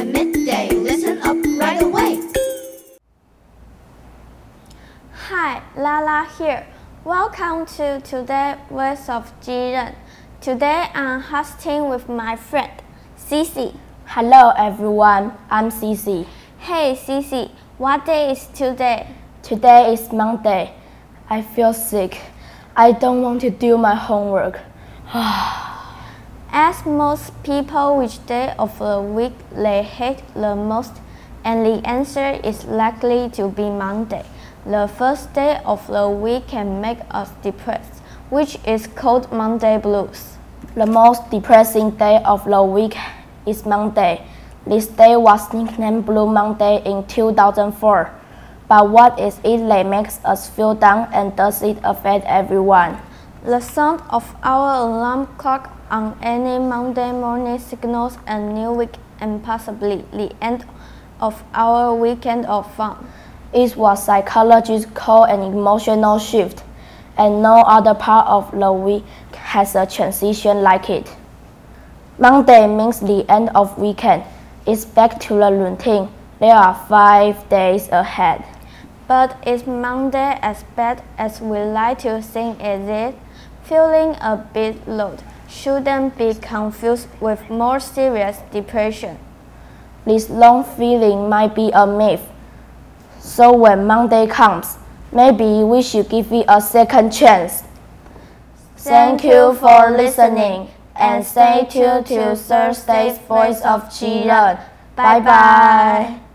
at midday. Listen up right away. Hi, Lala here. Welcome to today's Voice of Jiren. Today I'm hosting with my friend Cici. Hello everyone, I'm Cici. Hey Cici, what day is today? Today is Monday. I feel sick. I don't want to do my homework. Ah, Ask most people which day of the week they hate the most, and the answer is likely to be Monday. The first day of the week can make us depressed, which is called Monday blues. The most depressing day of the week is Monday. This day was nicknamed Blue Monday in 2004. But what is it that makes us feel down and does it affect everyone? The sound of our alarm clock on any Monday morning signals a new week and possibly the end of our weekend of fun. It was psychologists call an emotional shift, and no other part of the week has a transition like it. Monday means the end of weekend. It's back to the routine. There are five days ahead. But is Monday as bad as we like to think it is? Feeling a bit low shouldn't be confused with more serious depression. This long feeling might be a myth. So when Monday comes, maybe we should give it a second chance. Thank you for listening and stay tuned to Thursday's Voice of Jiren. Bye bye.